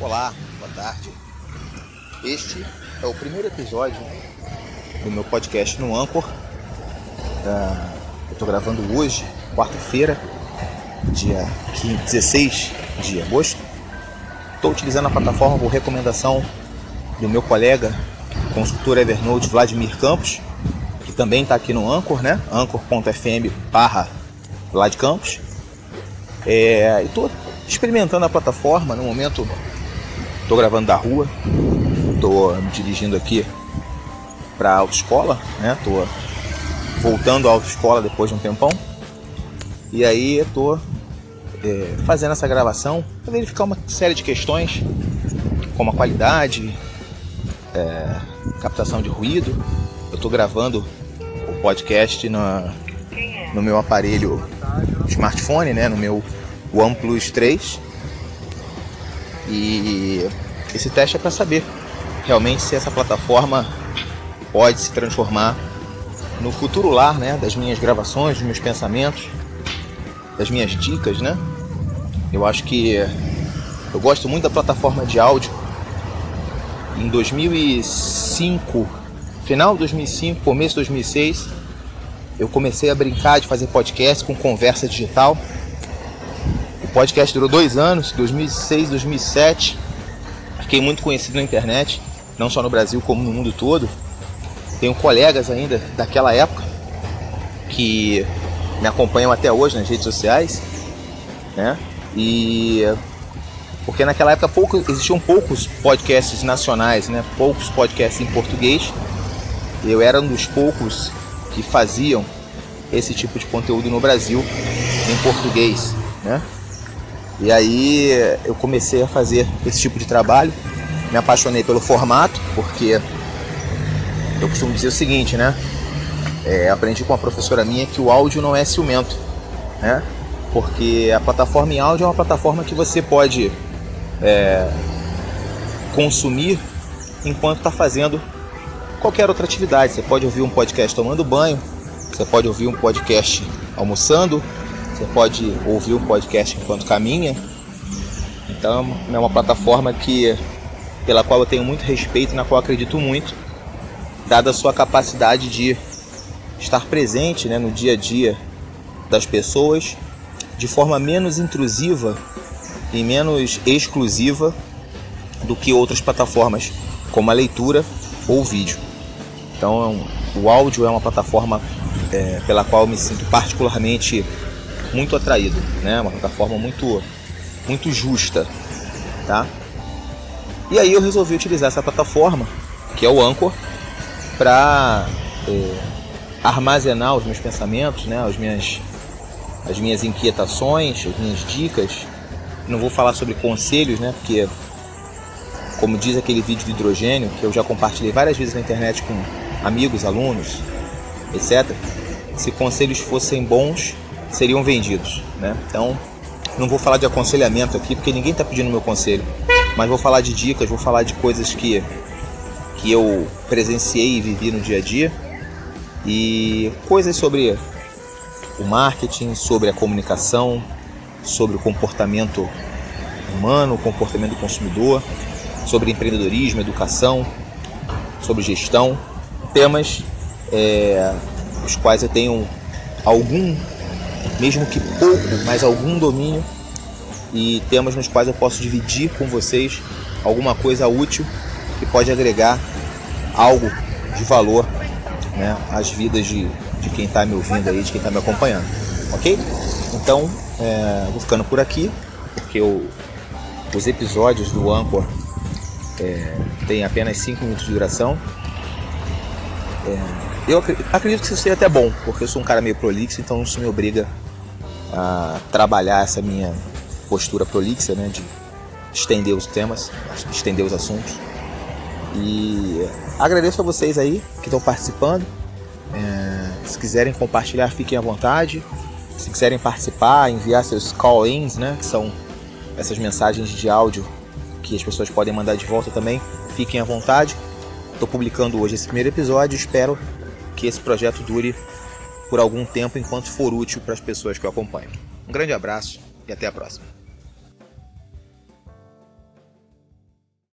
Olá, boa tarde. Este é o primeiro episódio do meu podcast no Anchor. Ah, eu estou gravando hoje, quarta-feira, dia 16 de agosto. Estou utilizando a plataforma por recomendação do meu colega, consultor Evernote Vladimir Campos, que também está aqui no Anchor, né? anchor.fm barra Vlad Campos. É, estou experimentando a plataforma no momento. Estou gravando da rua, estou me dirigindo aqui para autoescola, né? Tô voltando à autoescola depois de um tempão. E aí estou é, fazendo essa gravação para verificar uma série de questões, como a qualidade, é, captação de ruído. Eu estou gravando o podcast na, no meu aparelho smartphone, né, no meu OnePlus 3. E esse teste é para saber realmente se essa plataforma pode se transformar no futuro lar, né, das minhas gravações, dos meus pensamentos, das minhas dicas, né? Eu acho que eu gosto muito da plataforma de áudio. Em 2005, final de 2005, começo de 2006, eu comecei a brincar de fazer podcast com conversa digital. O podcast durou dois anos, 2006, 2007. Fiquei muito conhecido na internet, não só no Brasil como no mundo todo. Tenho colegas ainda daquela época que me acompanham até hoje nas redes sociais, né? E porque naquela época pouco, existiam poucos podcasts nacionais, né? Poucos podcasts em português. Eu era um dos poucos que faziam esse tipo de conteúdo no Brasil em português, né? E aí eu comecei a fazer esse tipo de trabalho, me apaixonei pelo formato, porque eu costumo dizer o seguinte, né? É, aprendi com uma professora minha que o áudio não é ciumento, né? Porque a plataforma em áudio é uma plataforma que você pode é, consumir enquanto está fazendo qualquer outra atividade. Você pode ouvir um podcast tomando banho, você pode ouvir um podcast almoçando, você pode ouvir um podcast enquanto caminha. Então é uma plataforma que pela qual eu tenho muito respeito, na qual acredito muito, dada a sua capacidade de estar presente né, no dia a dia das pessoas de forma menos intrusiva e menos exclusiva do que outras plataformas, como a leitura ou o vídeo. Então, o áudio é uma plataforma é, pela qual me sinto particularmente muito atraído, né? Uma plataforma muito, muito justa, tá? E aí eu resolvi utilizar essa plataforma, que é o Anchor, para é, armazenar os meus pensamentos, né? As minhas, as minhas inquietações, as minhas dicas. Não vou falar sobre conselhos, né? Porque, como diz aquele vídeo de hidrogênio, que eu já compartilhei várias vezes na internet com amigos, alunos, etc. Se conselhos fossem bons, seriam vendidos, né? Então, não vou falar de aconselhamento aqui porque ninguém está pedindo meu conselho, mas vou falar de dicas, vou falar de coisas que que eu presenciei e vivi no dia a dia e coisas sobre o marketing, sobre a comunicação, sobre o comportamento humano, o comportamento do consumidor, sobre empreendedorismo, educação, sobre gestão, temas é, os quais eu tenho algum, mesmo que pouco, mas algum domínio e temas nos quais eu posso dividir com vocês alguma coisa útil que pode agregar algo de valor né, às vidas de, de quem está me ouvindo aí, de quem está me acompanhando, ok? Então, é, vou ficando por aqui, porque eu, os episódios do Anchor é, têm apenas 5 minutos de duração. É, eu acredito que isso seja até bom, porque eu sou um cara meio prolixo, então isso me obriga a trabalhar essa minha postura prolixa, né, de estender os temas, estender os assuntos. E agradeço a vocês aí que estão participando. É, se quiserem compartilhar, fiquem à vontade. Se quiserem participar, enviar seus call-ins, né, que são essas mensagens de áudio que as pessoas podem mandar de volta também, fiquem à vontade. Estou publicando hoje esse primeiro episódio, espero que esse projeto dure por algum tempo enquanto for útil para as pessoas que o acompanham. Um grande abraço e até a próxima.